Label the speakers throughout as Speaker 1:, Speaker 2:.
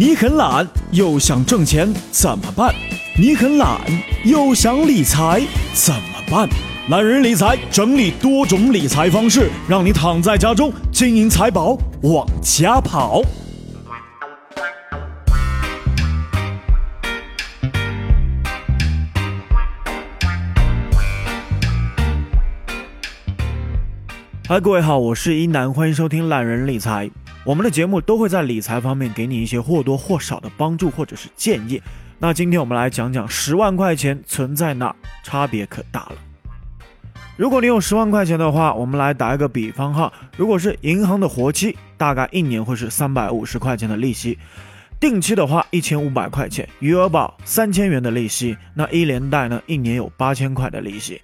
Speaker 1: 你很懒又想挣钱怎么办？你很懒又想理财怎么办？懒人理财整理多种理财方式，让你躺在家中，金银财宝往家跑。嗨，各位好，我是一楠，欢迎收听懒人理财。我们的节目都会在理财方面给你一些或多或少的帮助或者是建议。那今天我们来讲讲十万块钱存在哪，差别可大了。如果你有十万块钱的话，我们来打一个比方哈，如果是银行的活期，大概一年会是三百五十块钱的利息；定期的话，一千五百块钱；余额宝三千元的利息，那一连带呢，一年有八千块的利息。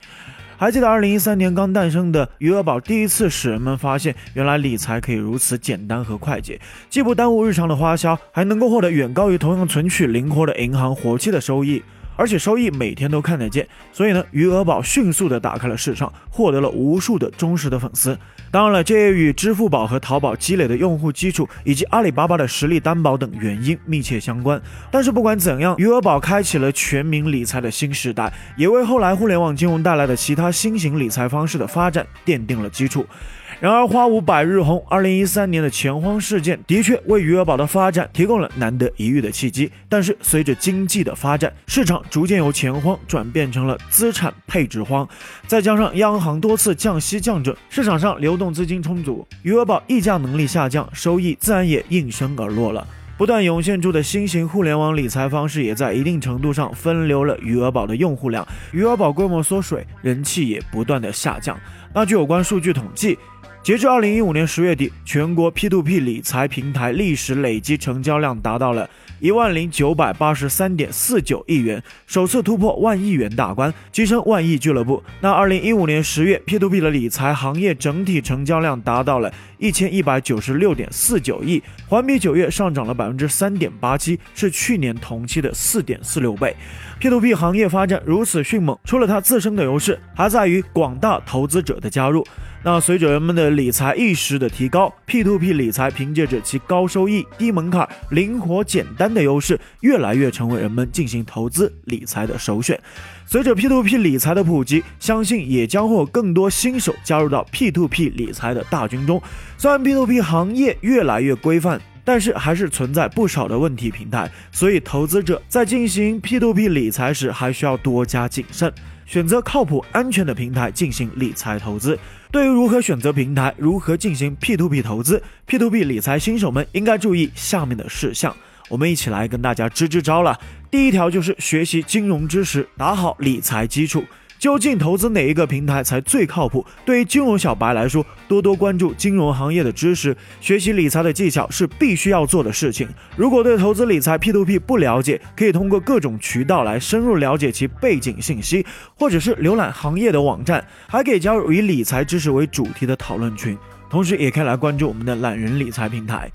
Speaker 1: 还记得二零一三年刚诞生的余额宝，第一次使人们发现，原来理财可以如此简单和快捷，既不耽误日常的花销，还能够获得远高于同样存取灵活的银行活期的收益。而且收益每天都看得见，所以呢，余额宝迅速的打开了市场，获得了无数的忠实的粉丝。当然了，这也与支付宝和淘宝积累的用户基础，以及阿里巴巴的实力担保等原因密切相关。但是不管怎样，余额宝开启了全民理财的新时代，也为后来互联网金融带来的其他新型理财方式的发展奠定了基础。然而，花无百日红。二零一三年的钱荒事件的确为余额宝的发展提供了难得一遇的契机。但是，随着经济的发展，市场逐渐由钱荒转变成了资产配置荒，再加上央行多次降息降准，市场上流动资金充足，余额宝溢价能力下降，收益自然也应声而落了。不断涌现出的新型互联网理财方式，也在一定程度上分流了余额宝的用户量，余额宝规模缩水，人气也不断的下降。那据有关数据统计。截至二零一五年十月底，全国 P2P 理财平台历史累计成交量达到了一万零九百八十三点四九亿元，首次突破万亿元大关，跻身万亿俱乐部。那二零一五年十月，P2P 的理财行业整体成交量达到了一千一百九十六点四九亿，环比九月上涨了百分之三点八七，是去年同期的四点四六倍。P2P 行业发展如此迅猛，除了它自身的优势，还在于广大投资者的加入。那随着人们的理财意识的提高，P2P 理财凭借着其高收益、低门槛、灵活简单的优势，越来越成为人们进行投资理财的首选。随着 P2P 理财的普及，相信也将会有更多新手加入到 P2P 理财的大军中。虽然 P2P 行业越来越规范，但是还是存在不少的问题平台，所以投资者在进行 P2P 理财时，还需要多加谨慎，选择靠谱安全的平台进行理财投资。对于如何选择平台，如何进行 P to P 投资 P to P 理财新手们应该注意下面的事项，我们一起来跟大家支支招了。第一条就是学习金融知识，打好理财基础。究竟投资哪一个平台才最靠谱？对于金融小白来说，多多关注金融行业的知识，学习理财的技巧是必须要做的事情。如果对投资理财 P2P 不了解，可以通过各种渠道来深入了解其背景信息，或者是浏览行业的网站，还可以加入以理财知识为主题的讨论群，同时也可以来关注我们的懒人理财平台。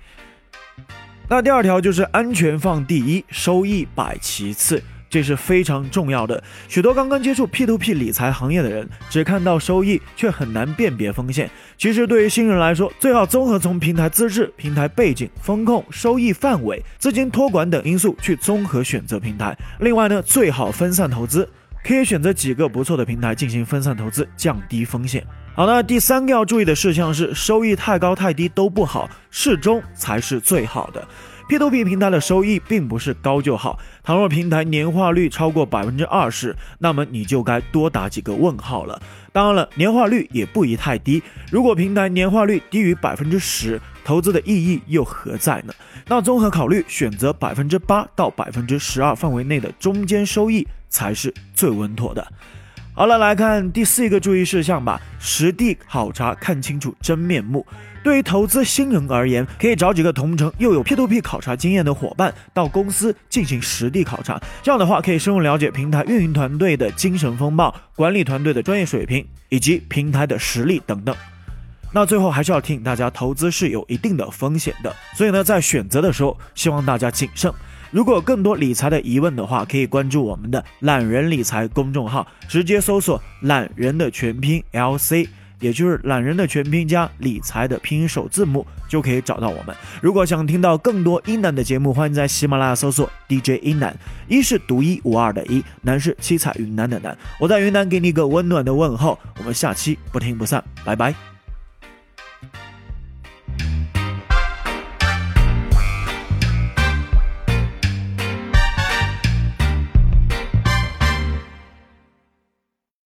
Speaker 1: 那第二条就是安全放第一，收益摆其次。这是非常重要的。许多刚刚接触 P2P 理财行业的人，只看到收益，却很难辨别风险。其实，对于新人来说，最好综合从平台资质、平台背景、风控、收益范围、资金托管等因素去综合选择平台。另外呢，最好分散投资，可以选择几个不错的平台进行分散投资，降低风险。好，那第三个要注意的事项是，收益太高太低都不好，适中才是最好的。P to P 平台的收益并不是高就好，倘若平台年化率超过百分之二十，那么你就该多打几个问号了。当然了，年化率也不宜太低。如果平台年化率低于百分之十，投资的意义又何在呢？那综合考虑，选择百分之八到百分之十二范围内的中间收益才是最稳妥的。好了，来看第四个注意事项吧。实地考察，看清楚真面目。对于投资新人而言，可以找几个同城又有 P2P 考察经验的伙伴到公司进行实地考察。这样的话，可以深入了解平台运营团队的精神风貌、管理团队的专业水平以及平台的实力等等。那最后还是要提醒大家，投资是有一定的风险的，所以呢，在选择的时候，希望大家谨慎。如果更多理财的疑问的话，可以关注我们的懒人理财公众号，直接搜索“懒人”的全拼 L C 也就是懒人的全拼加理财的拼音首字母，就可以找到我们。如果想听到更多一男的节目，欢迎在喜马拉雅搜索 DJ 一男，一是独一无二的一，南是七彩云南的南。我在云南给你一个温暖的问候，我们下期不听不散，拜拜。